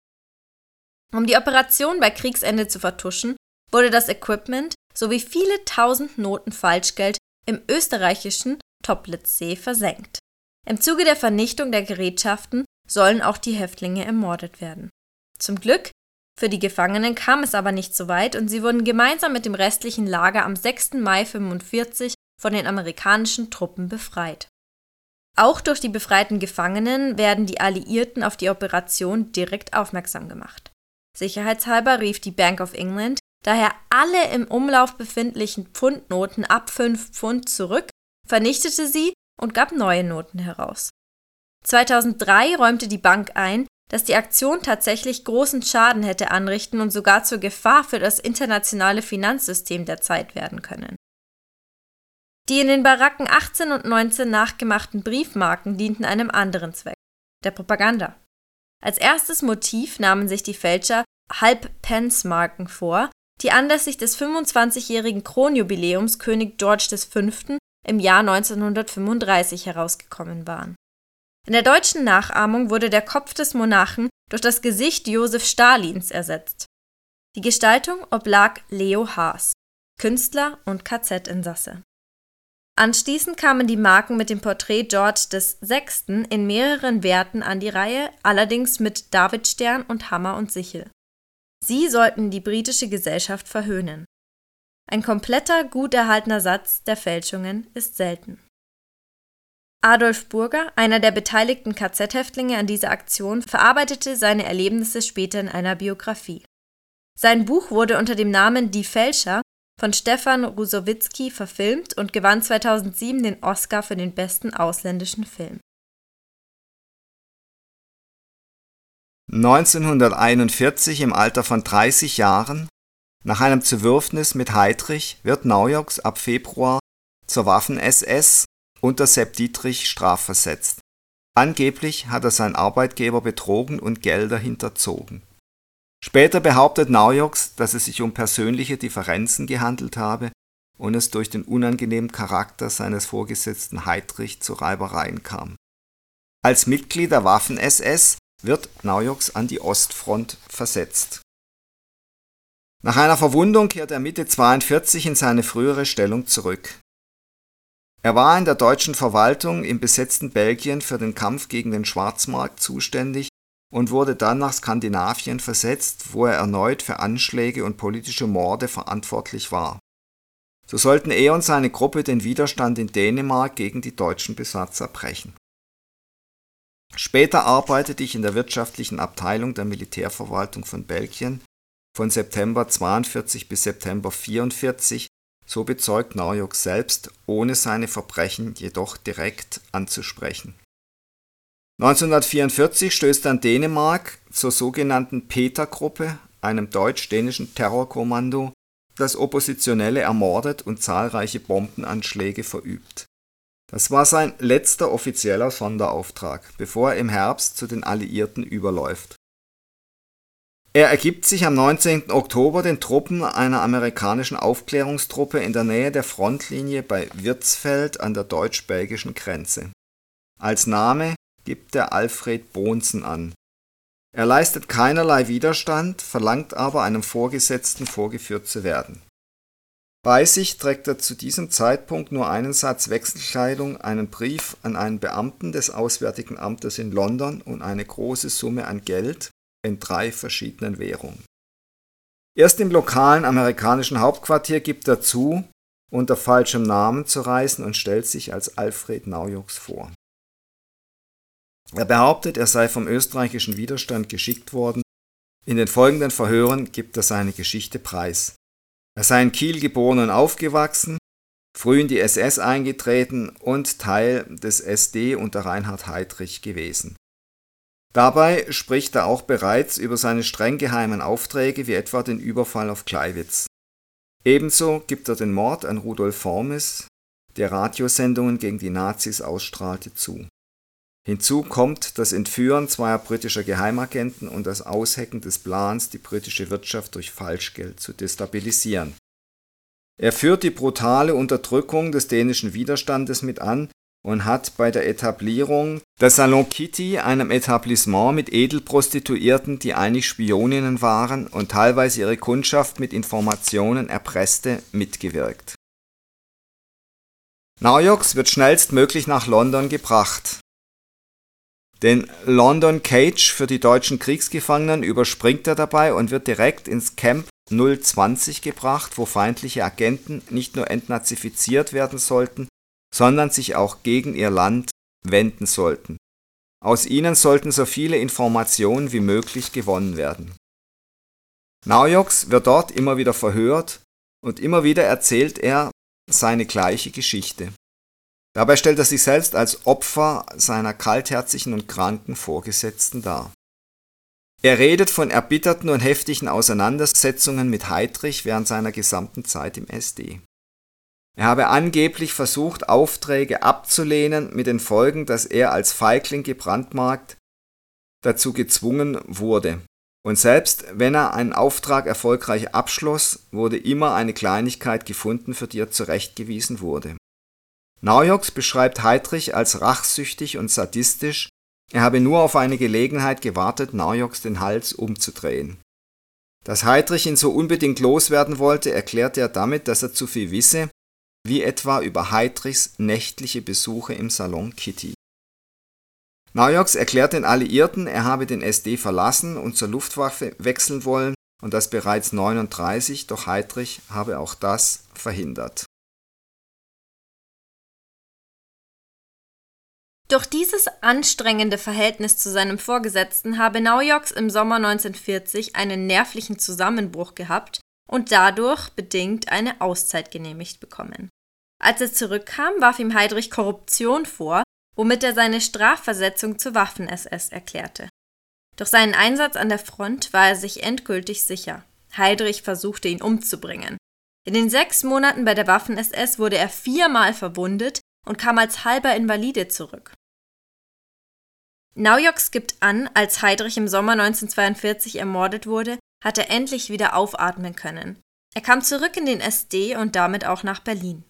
Um die Operation bei Kriegsende zu vertuschen, wurde das Equipment sowie viele tausend Noten Falschgeld im österreichischen Toplitzsee versenkt. Im Zuge der Vernichtung der Gerätschaften sollen auch die Häftlinge ermordet werden. Zum Glück für die Gefangenen kam es aber nicht so weit und sie wurden gemeinsam mit dem restlichen Lager am 6. Mai 45 von den amerikanischen Truppen befreit. Auch durch die befreiten Gefangenen werden die Alliierten auf die Operation direkt aufmerksam gemacht. Sicherheitshalber rief die Bank of England daher alle im Umlauf befindlichen Pfundnoten ab 5 Pfund zurück, vernichtete sie und gab neue Noten heraus. 2003 räumte die Bank ein, dass die Aktion tatsächlich großen Schaden hätte anrichten und sogar zur Gefahr für das internationale Finanzsystem der Zeit werden können. Die in den Baracken 18 und 19 nachgemachten Briefmarken dienten einem anderen Zweck, der Propaganda. Als erstes Motiv nahmen sich die Fälscher Halbpence-Marken vor, die anlässlich des 25-jährigen Kronjubiläums König George V. im Jahr 1935 herausgekommen waren. In der deutschen Nachahmung wurde der Kopf des Monarchen durch das Gesicht Josef Stalins ersetzt. Die Gestaltung oblag Leo Haas, Künstler und KZ-Insasse. Anschließend kamen die Marken mit dem Porträt George VI. in mehreren Werten an die Reihe, allerdings mit Davidstern und Hammer und Sichel. Sie sollten die britische Gesellschaft verhöhnen. Ein kompletter, gut erhaltener Satz der Fälschungen ist selten. Adolf Burger, einer der beteiligten KZ-Häftlinge an dieser Aktion, verarbeitete seine Erlebnisse später in einer Biografie. Sein Buch wurde unter dem Namen Die Fälscher von Stefan Rusowitzki verfilmt und gewann 2007 den Oscar für den besten ausländischen Film. 1941 im Alter von 30 Jahren, nach einem Zerwürfnis mit Heydrich, wird Naujoks ab Februar zur Waffen-SS unter Sepp Dietrich strafversetzt. Angeblich hat er seinen Arbeitgeber betrogen und Gelder hinterzogen. Später behauptet Naujoks, dass es sich um persönliche Differenzen gehandelt habe und es durch den unangenehmen Charakter seines Vorgesetzten Heydrich zu Reibereien kam. Als Mitglied der Waffen-SS wird Naujoks an die Ostfront versetzt. Nach einer Verwundung kehrt er Mitte 42 in seine frühere Stellung zurück. Er war in der deutschen Verwaltung im besetzten Belgien für den Kampf gegen den Schwarzmarkt zuständig und wurde dann nach Skandinavien versetzt, wo er erneut für Anschläge und politische Morde verantwortlich war. So sollten er und seine Gruppe den Widerstand in Dänemark gegen die deutschen Besatzer brechen. Später arbeitete ich in der wirtschaftlichen Abteilung der Militärverwaltung von Belgien von September 42 bis September 44 so bezeugt Narjok selbst, ohne seine Verbrechen jedoch direkt anzusprechen. 1944 stößt dann Dänemark zur sogenannten Peter-Gruppe, einem deutsch-dänischen Terrorkommando, das Oppositionelle ermordet und zahlreiche Bombenanschläge verübt. Das war sein letzter offizieller Sonderauftrag, bevor er im Herbst zu den Alliierten überläuft. Er ergibt sich am 19. Oktober den Truppen einer amerikanischen Aufklärungstruppe in der Nähe der Frontlinie bei Wirtsfeld an der deutsch-belgischen Grenze. Als Name gibt er Alfred Bonsen an. Er leistet keinerlei Widerstand, verlangt aber einem Vorgesetzten vorgeführt zu werden. Bei sich trägt er zu diesem Zeitpunkt nur einen Satz Wechselkleidung, einen Brief an einen Beamten des Auswärtigen Amtes in London und eine große Summe an Geld, in drei verschiedenen Währungen. Erst im lokalen amerikanischen Hauptquartier gibt er zu, unter falschem Namen zu reisen und stellt sich als Alfred Naujoks vor. Er behauptet, er sei vom österreichischen Widerstand geschickt worden. In den folgenden Verhören gibt er seine Geschichte preis. Er sei in Kiel geboren und aufgewachsen, früh in die SS eingetreten und Teil des SD unter Reinhard Heydrich gewesen. Dabei spricht er auch bereits über seine streng geheimen Aufträge wie etwa den Überfall auf Kleiwitz. Ebenso gibt er den Mord an Rudolf Formes, der Radiosendungen gegen die Nazis ausstrahlte, zu. Hinzu kommt das Entführen zweier britischer Geheimagenten und das Aushecken des Plans, die britische Wirtschaft durch Falschgeld zu destabilisieren. Er führt die brutale Unterdrückung des dänischen Widerstandes mit an und hat bei der Etablierung des Salon Kitty, einem Etablissement mit Edelprostituierten, die eigentlich Spioninnen waren und teilweise ihre Kundschaft mit Informationen erpresste, mitgewirkt. Naujoks wird schnellstmöglich nach London gebracht. Den London Cage für die deutschen Kriegsgefangenen überspringt er dabei und wird direkt ins Camp 020 gebracht, wo feindliche Agenten nicht nur entnazifiziert werden sollten, sondern sich auch gegen ihr Land wenden sollten. Aus ihnen sollten so viele Informationen wie möglich gewonnen werden. Naujoks wird dort immer wieder verhört und immer wieder erzählt er seine gleiche Geschichte. Dabei stellt er sich selbst als Opfer seiner kaltherzigen und kranken Vorgesetzten dar. Er redet von erbitterten und heftigen Auseinandersetzungen mit Heydrich während seiner gesamten Zeit im SD. Er habe angeblich versucht, Aufträge abzulehnen, mit den Folgen, dass er als Feigling gebrandmarkt dazu gezwungen wurde. Und selbst wenn er einen Auftrag erfolgreich abschloss, wurde immer eine Kleinigkeit gefunden, für die er zurechtgewiesen wurde. Naujoks beschreibt Heydrich als rachsüchtig und sadistisch, er habe nur auf eine Gelegenheit gewartet, Naujoks den Hals umzudrehen. Dass Heydrich ihn so unbedingt loswerden wollte, erklärte er damit, dass er zu viel wisse wie etwa über Heydrichs nächtliche Besuche im Salon Kitty. Naujoks erklärt den Alliierten, er habe den SD verlassen und zur Luftwaffe wechseln wollen und das bereits 39, doch Heydrich habe auch das verhindert. Durch dieses anstrengende Verhältnis zu seinem Vorgesetzten habe Naujoks im Sommer 1940 einen nervlichen Zusammenbruch gehabt und dadurch bedingt eine Auszeit genehmigt bekommen. Als er zurückkam, warf ihm Heydrich Korruption vor, womit er seine Strafversetzung zur Waffen-SS erklärte. Durch seinen Einsatz an der Front war er sich endgültig sicher. Heydrich versuchte ihn umzubringen. In den sechs Monaten bei der Waffen-SS wurde er viermal verwundet und kam als halber Invalide zurück. Naujoks gibt an, als Heydrich im Sommer 1942 ermordet wurde, hat er endlich wieder aufatmen können. Er kam zurück in den SD und damit auch nach Berlin.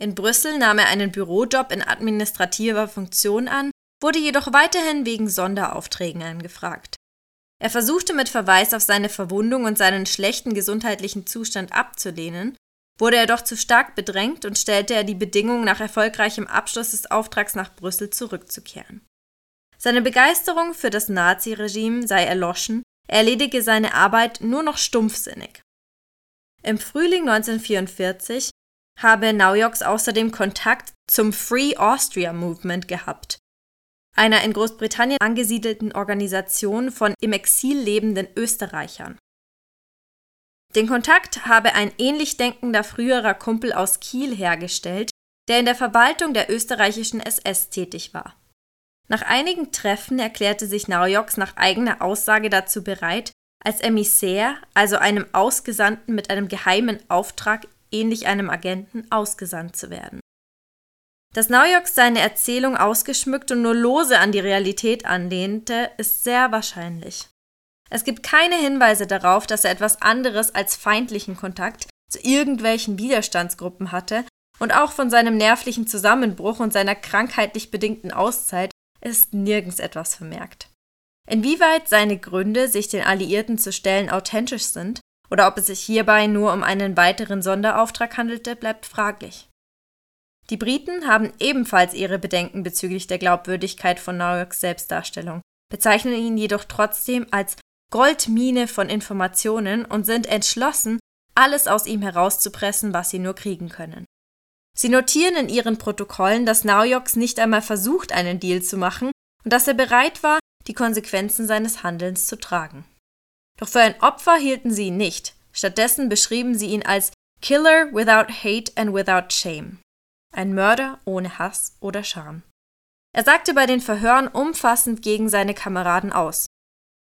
In Brüssel nahm er einen Bürojob in administrativer Funktion an, wurde jedoch weiterhin wegen Sonderaufträgen angefragt. Er versuchte mit Verweis auf seine Verwundung und seinen schlechten gesundheitlichen Zustand abzulehnen, wurde er doch zu stark bedrängt und stellte er die Bedingung, nach erfolgreichem Abschluss des Auftrags nach Brüssel zurückzukehren. Seine Begeisterung für das Naziregime sei erloschen, er erledige seine Arbeit nur noch stumpfsinnig. Im Frühling 1944 habe Naujoks außerdem Kontakt zum Free Austria Movement gehabt, einer in Großbritannien angesiedelten Organisation von im Exil lebenden Österreichern. Den Kontakt habe ein ähnlich denkender früherer Kumpel aus Kiel hergestellt, der in der Verwaltung der österreichischen SS tätig war. Nach einigen Treffen erklärte sich Naujoks nach eigener Aussage dazu bereit, als Emissär, also einem Ausgesandten mit einem geheimen Auftrag ähnlich einem Agenten, ausgesandt zu werden. Dass Naujoks seine Erzählung ausgeschmückt und nur lose an die Realität anlehnte, ist sehr wahrscheinlich. Es gibt keine Hinweise darauf, dass er etwas anderes als feindlichen Kontakt zu irgendwelchen Widerstandsgruppen hatte, und auch von seinem nervlichen Zusammenbruch und seiner krankheitlich bedingten Auszeit ist nirgends etwas vermerkt. Inwieweit seine Gründe, sich den Alliierten zu stellen, authentisch sind, oder ob es sich hierbei nur um einen weiteren Sonderauftrag handelte, bleibt fraglich. Die Briten haben ebenfalls ihre Bedenken bezüglich der Glaubwürdigkeit von Naujoks Selbstdarstellung, bezeichnen ihn jedoch trotzdem als Goldmine von Informationen und sind entschlossen, alles aus ihm herauszupressen, was sie nur kriegen können. Sie notieren in ihren Protokollen, dass Naujoks nicht einmal versucht, einen Deal zu machen und dass er bereit war, die Konsequenzen seines Handelns zu tragen. Doch für ein Opfer hielten sie ihn nicht. Stattdessen beschrieben sie ihn als Killer without hate and without shame. Ein Mörder ohne Hass oder Scham. Er sagte bei den Verhören umfassend gegen seine Kameraden aus.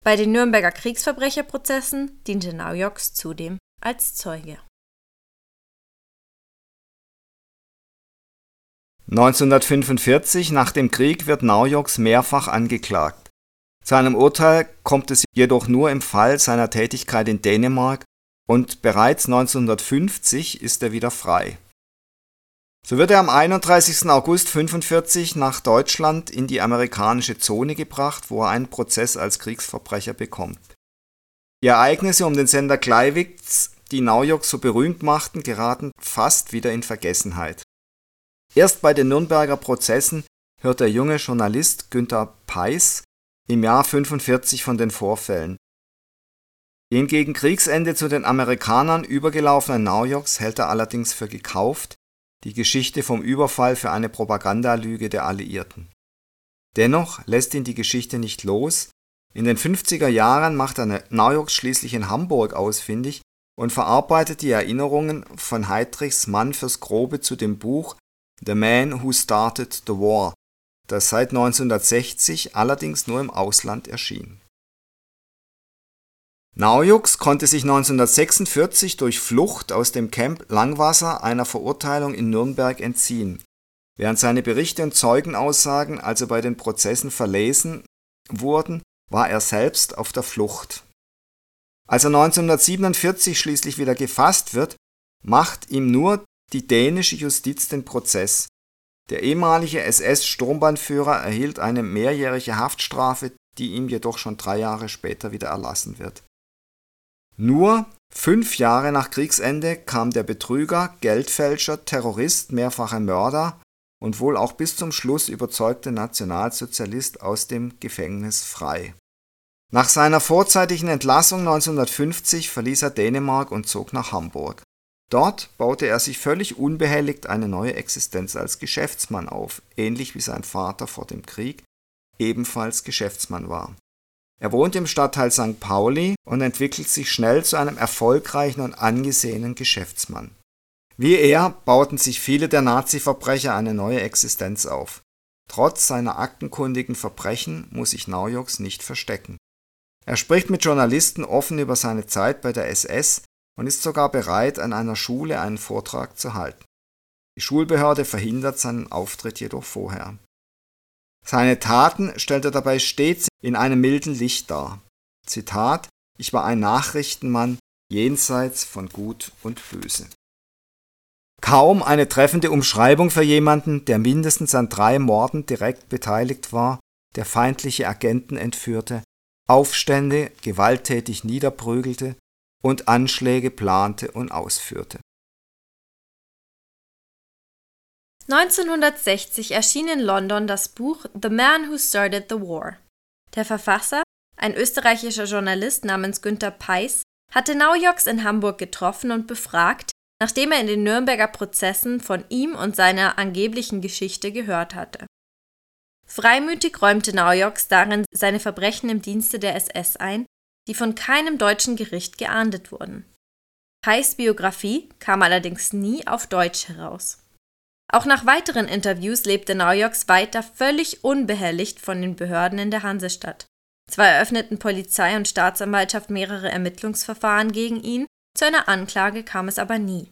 Bei den Nürnberger Kriegsverbrecherprozessen diente Naujoks zudem als Zeuge. 1945, nach dem Krieg, wird Naujoks mehrfach angeklagt. Zu einem Urteil kommt es jedoch nur im Fall seiner Tätigkeit in Dänemark und bereits 1950 ist er wieder frei So wird er am 31. August 1945 nach Deutschland in die amerikanische Zone gebracht, wo er einen Prozess als Kriegsverbrecher bekommt. Die Ereignisse um den Sender Gleiwitz, die Naujok so berühmt machten, geraten fast wieder in Vergessenheit. Erst bei den Nürnberger Prozessen hört der junge Journalist Günther Peiss im Jahr 45 von den Vorfällen. Den gegen Kriegsende zu den Amerikanern übergelaufenen Naujoks hält er allerdings für gekauft, die Geschichte vom Überfall für eine Propagandalüge der Alliierten. Dennoch lässt ihn die Geschichte nicht los in den 50er Jahren macht er Naujoks schließlich in Hamburg ausfindig und verarbeitet die Erinnerungen von Heydrichs Mann fürs Grobe zu dem Buch The Man Who Started the War, das seit 1960 allerdings nur im Ausland erschien. Naujux konnte sich 1946 durch Flucht aus dem Camp Langwasser einer Verurteilung in Nürnberg entziehen. Während seine Berichte und Zeugenaussagen also bei den Prozessen verlesen wurden, war er selbst auf der Flucht. Als er 1947 schließlich wieder gefasst wird, macht ihm nur die dänische Justiz den Prozess. Der ehemalige SS-Sturmbannführer erhielt eine mehrjährige Haftstrafe, die ihm jedoch schon drei Jahre später wieder erlassen wird. Nur fünf Jahre nach Kriegsende kam der Betrüger, Geldfälscher, Terrorist, mehrfacher Mörder und wohl auch bis zum Schluss überzeugte Nationalsozialist aus dem Gefängnis frei. Nach seiner vorzeitigen Entlassung 1950 verließ er Dänemark und zog nach Hamburg. Dort baute er sich völlig unbehelligt eine neue Existenz als Geschäftsmann auf, ähnlich wie sein Vater vor dem Krieg ebenfalls Geschäftsmann war. Er wohnt im Stadtteil St. Pauli und entwickelt sich schnell zu einem erfolgreichen und angesehenen Geschäftsmann. Wie er bauten sich viele der Nazi-Verbrecher eine neue Existenz auf. Trotz seiner aktenkundigen Verbrechen muss sich Naujoks nicht verstecken. Er spricht mit Journalisten offen über seine Zeit bei der SS und ist sogar bereit, an einer Schule einen Vortrag zu halten. Die Schulbehörde verhindert seinen Auftritt jedoch vorher. Seine Taten stellt er dabei stets in einem milden Licht dar. Zitat Ich war ein Nachrichtenmann jenseits von Gut und Böse. Kaum eine treffende Umschreibung für jemanden, der mindestens an drei Morden direkt beteiligt war, der feindliche Agenten entführte Aufstände gewalttätig niederprügelte und Anschläge plante und ausführte. 1960 erschien in London das Buch The Man Who Started the War. Der Verfasser, ein österreichischer Journalist namens Günther Peiss, hatte Naujoks in Hamburg getroffen und befragt, nachdem er in den Nürnberger Prozessen von ihm und seiner angeblichen Geschichte gehört hatte. Freimütig räumte Naujoks darin seine Verbrechen im Dienste der SS ein, die von keinem deutschen Gericht geahndet wurden. Heiß Biografie kam allerdings nie auf Deutsch heraus. Auch nach weiteren Interviews lebte Naujoks weiter völlig unbehelligt von den Behörden in der Hansestadt. Zwar eröffneten Polizei und Staatsanwaltschaft mehrere Ermittlungsverfahren gegen ihn, zu einer Anklage kam es aber nie.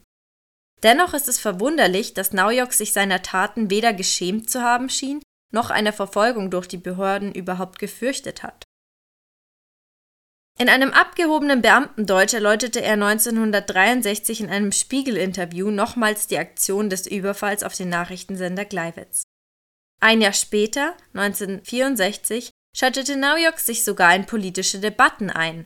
Dennoch ist es verwunderlich, dass Naujoks sich seiner Taten weder geschämt zu haben schien, noch eine Verfolgung durch die Behörden überhaupt gefürchtet hat. In einem abgehobenen Beamtendeutsch erläuterte er 1963 in einem Spiegel-Interview nochmals die Aktion des Überfalls auf den Nachrichtensender Gleiwitz. Ein Jahr später, 1964, schaltete Naujok sich sogar in politische Debatten ein.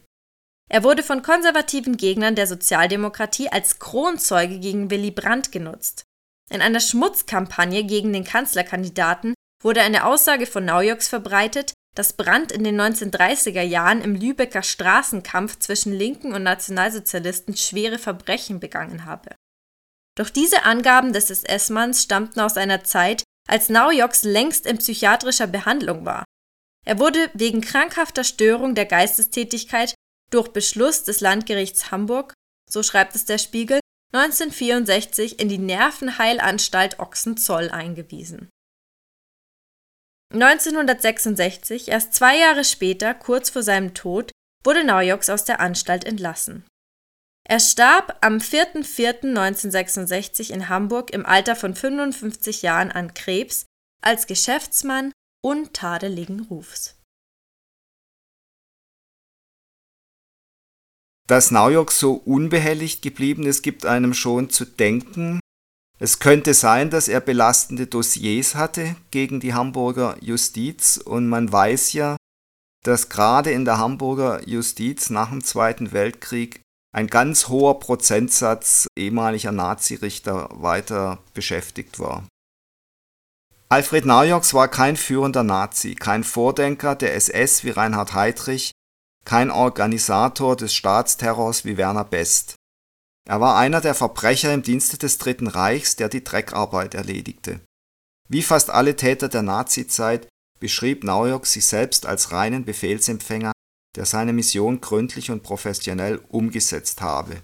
Er wurde von konservativen Gegnern der Sozialdemokratie als Kronzeuge gegen Willy Brandt genutzt. In einer Schmutzkampagne gegen den Kanzlerkandidaten wurde eine Aussage von Naujoks verbreitet, dass Brandt in den 1930er Jahren im Lübecker Straßenkampf zwischen Linken und Nationalsozialisten schwere Verbrechen begangen habe. Doch diese Angaben des SS-Manns stammten aus einer Zeit, als Naujoks längst in psychiatrischer Behandlung war. Er wurde wegen krankhafter Störung der Geistestätigkeit durch Beschluss des Landgerichts Hamburg, so schreibt es der Spiegel, 1964 in die Nervenheilanstalt Ochsenzoll eingewiesen 1966, erst zwei Jahre später, kurz vor seinem Tod, wurde Naujoks aus der Anstalt entlassen. Er starb am 4.4.1966 in Hamburg im Alter von 55 Jahren an Krebs als Geschäftsmann untadeligen Rufs. Dass Naujok so unbehelligt geblieben ist, gibt einem schon zu denken, Es könnte sein, dass er belastende Dossiers hatte gegen die Hamburger Justiz und man weiß ja, dass gerade in der Hamburger Justiz nach dem Zweiten Weltkrieg ein ganz hoher Prozentsatz ehemaliger Nazirichter weiter beschäftigt war. Alfred Naujoks war kein führender Nazi, kein Vordenker der SS wie Reinhard Heydrich, kein Organisator des Staatsterrors wie Werner Best. Er war einer der Verbrecher im Dienste des Dritten Reichs, der die Dreckarbeit erledigte. Wie fast alle Täter der Nazizeit beschrieb Naujok sich selbst als reinen Befehlsempfänger, der seine Mission gründlich und professionell umgesetzt habe.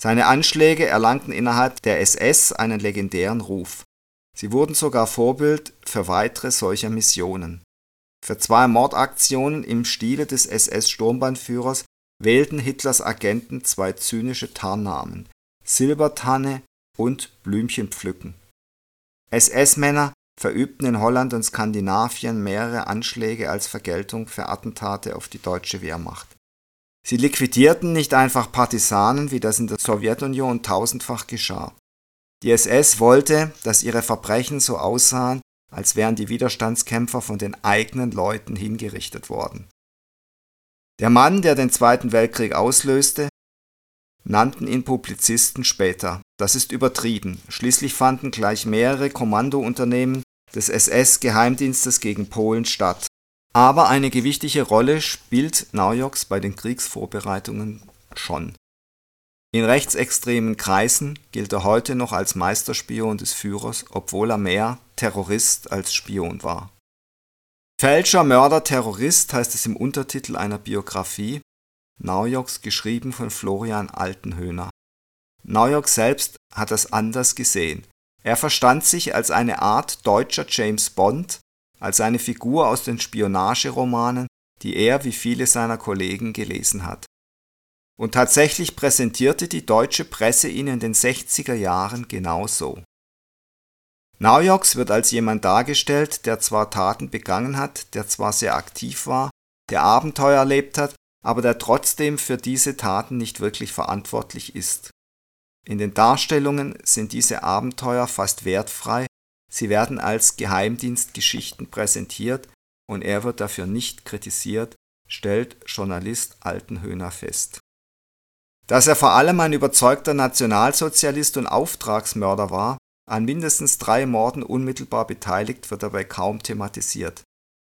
Seine Anschläge erlangten innerhalb der SS einen legendären Ruf. Sie wurden sogar Vorbild für weitere solcher Missionen. Für zwei Mordaktionen im Stile des SS-Sturmbannführers wählten Hitlers Agenten zwei zynische Tarnnamen: Silbertanne und Blümchenpflücken. SS-Männer verübten in Holland und Skandinavien mehrere Anschläge als Vergeltung für Attentate auf die deutsche Wehrmacht. Sie liquidierten nicht einfach Partisanen, wie das in der Sowjetunion tausendfach geschah. Die SS wollte, dass ihre Verbrechen so aussahen, als wären die Widerstandskämpfer von den eigenen Leuten hingerichtet worden der Mann, der den Zweiten Weltkrieg auslöste, nannten ihn Publizisten später. Das ist übertrieben. Schließlich fanden gleich mehrere Kommandounternehmen des SS-Geheimdienstes gegen Polen statt. Aber eine gewichtige Rolle spielt Naujoks bei den Kriegsvorbereitungen schon. In rechtsextremen Kreisen gilt er heute noch als Meisterspion des Führers, obwohl er mehr Terrorist als Spion war Fälscher, Mörder, Terrorist heißt es im Untertitel einer Biografie Naujoks, geschrieben von Florian Altenhöhner. Naujok selbst hat das anders gesehen. Er verstand sich als eine Art deutscher James Bond, als eine Figur aus den Spionageromanen, die er wie viele seiner Kollegen gelesen hat. Und tatsächlich präsentierte die deutsche Presse ihn in den 60er Jahren genauso. Naujoks wird als jemand dargestellt, der zwar Taten begangen hat, der zwar sehr aktiv war, der Abenteuer erlebt hat, aber der trotzdem für diese Taten nicht wirklich verantwortlich ist. In den Darstellungen sind diese Abenteuer fast wertfrei, sie werden als Geheimdienstgeschichten präsentiert und er wird dafür nicht kritisiert, stellt Journalist Altenhöhner fest. Dass er vor allem ein überzeugter Nationalsozialist und Auftragsmörder war, an mindestens drei Morden unmittelbar beteiligt wird dabei kaum thematisiert,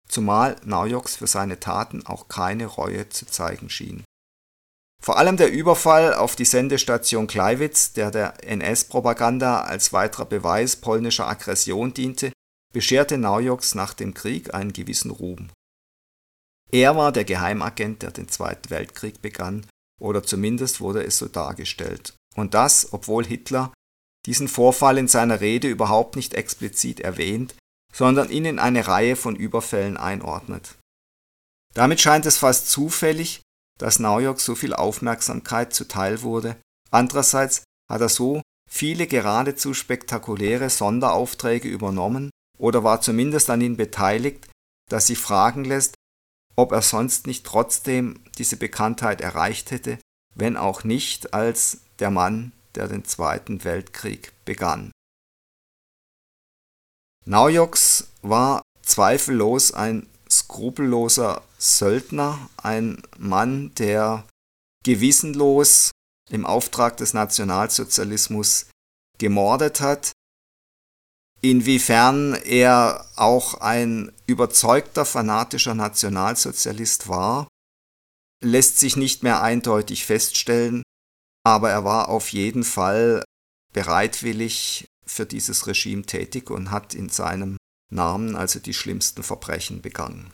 zumal Naujoks für seine Taten auch keine Reue zu zeigen schien. Vor allem der Überfall auf die Sendestation Kleiwitz, der der NS-Propaganda als weiterer Beweis polnischer Aggression diente, bescherte Naujoks nach dem Krieg einen gewissen Ruhm. Er war der Geheimagent, der den Zweiten Weltkrieg begann, oder zumindest wurde es so dargestellt. Und das, obwohl Hitler diesen Vorfall in seiner Rede überhaupt nicht explizit erwähnt, sondern ihn in eine Reihe von Überfällen einordnet. Damit scheint es fast zufällig, dass Naujok so viel Aufmerksamkeit zuteil wurde, andererseits hat er so viele geradezu spektakuläre Sonderaufträge übernommen oder war zumindest an ihnen beteiligt, dass sich fragen lässt, ob er sonst nicht trotzdem diese Bekanntheit erreicht hätte, wenn auch nicht als der Mann, der den Zweiten Weltkrieg begann. Naujoks war zweifellos ein skrupelloser Söldner, ein Mann, der gewissenlos im Auftrag des Nationalsozialismus gemordet hat. Inwiefern er auch ein überzeugter fanatischer Nationalsozialist war, lässt sich nicht mehr eindeutig feststellen, aber er war auf jeden Fall bereitwillig für dieses Regime tätig und hat in seinem Namen also die schlimmsten Verbrechen begangen.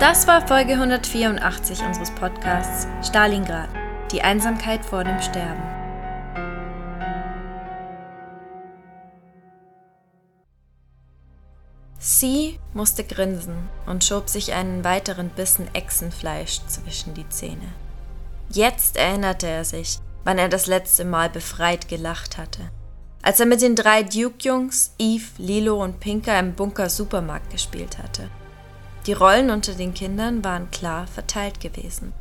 Das war Folge 184 unseres Podcasts Stalingrad, die Einsamkeit vor dem Sterben. Sie musste grinsen und schob sich einen weiteren Bissen Echsenfleisch zwischen die Zähne. Jetzt erinnerte er sich, wann er das letzte Mal befreit gelacht hatte. Als er mit den drei Duke-Jungs, Eve, Lilo und Pinker im Bunker Supermarkt gespielt hatte. Die Rollen unter den Kindern waren klar verteilt gewesen.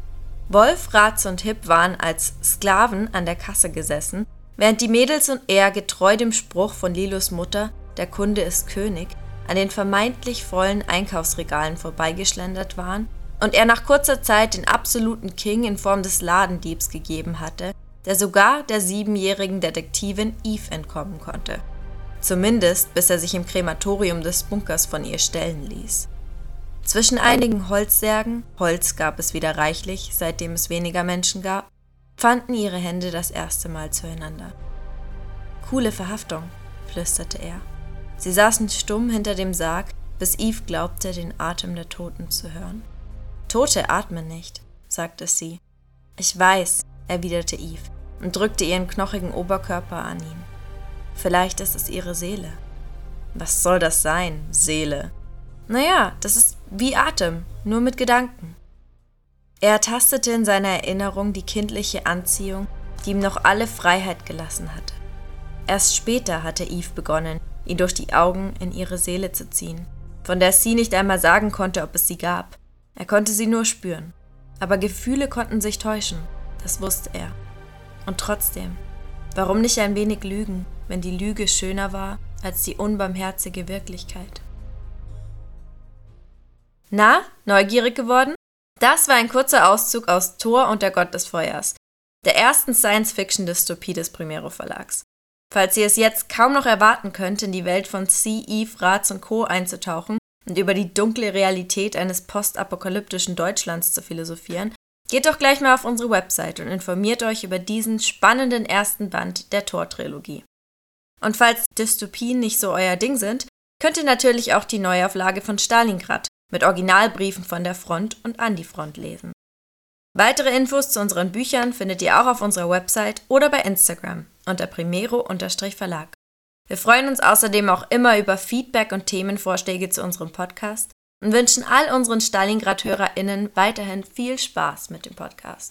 Wolf, Ratz und Hip waren als Sklaven an der Kasse gesessen, während die Mädels und er getreu dem Spruch von Lilos Mutter, der Kunde ist König, an den vermeintlich vollen Einkaufsregalen vorbeigeschlendert waren und er nach kurzer Zeit den absoluten King in Form des Ladendiebs gegeben hatte, der sogar der siebenjährigen Detektivin Eve entkommen konnte. Zumindest bis er sich im Krematorium des Bunkers von ihr stellen ließ. Zwischen einigen Holzsärgen, Holz gab es wieder reichlich, seitdem es weniger Menschen gab, fanden ihre Hände das erste Mal zueinander. Coole Verhaftung, flüsterte er. Sie saßen stumm hinter dem Sarg, bis Eve glaubte, den Atem der Toten zu hören. Tote atmen nicht, sagte sie. Ich weiß, erwiderte Eve und drückte ihren knochigen Oberkörper an ihn. Vielleicht ist es ihre Seele. Was soll das sein, Seele? Naja, das ist wie Atem, nur mit Gedanken. Er tastete in seiner Erinnerung die kindliche Anziehung, die ihm noch alle Freiheit gelassen hatte. Erst später hatte Eve begonnen, ihn durch die Augen in ihre Seele zu ziehen, von der sie nicht einmal sagen konnte, ob es sie gab. Er konnte sie nur spüren. Aber Gefühle konnten sich täuschen, das wusste er. Und trotzdem, warum nicht ein wenig lügen, wenn die Lüge schöner war als die unbarmherzige Wirklichkeit? Na, neugierig geworden? Das war ein kurzer Auszug aus Thor und der Gott des Feuers, der ersten Science-Fiction-Dystopie des Primero Verlags. Falls ihr es jetzt kaum noch erwarten könnt, in die Welt von C. Eve, Ratz und Co. einzutauchen und über die dunkle Realität eines postapokalyptischen Deutschlands zu philosophieren, geht doch gleich mal auf unsere Website und informiert euch über diesen spannenden ersten Band der Tor-Trilogie. Und falls Dystopien nicht so euer Ding sind, könnt ihr natürlich auch die Neuauflage von Stalingrad mit Originalbriefen von der Front und an die Front lesen. Weitere Infos zu unseren Büchern findet ihr auch auf unserer Website oder bei Instagram unter primero-verlag. Wir freuen uns außerdem auch immer über Feedback und Themenvorschläge zu unserem Podcast und wünschen all unseren Stalingrad-HörerInnen weiterhin viel Spaß mit dem Podcast.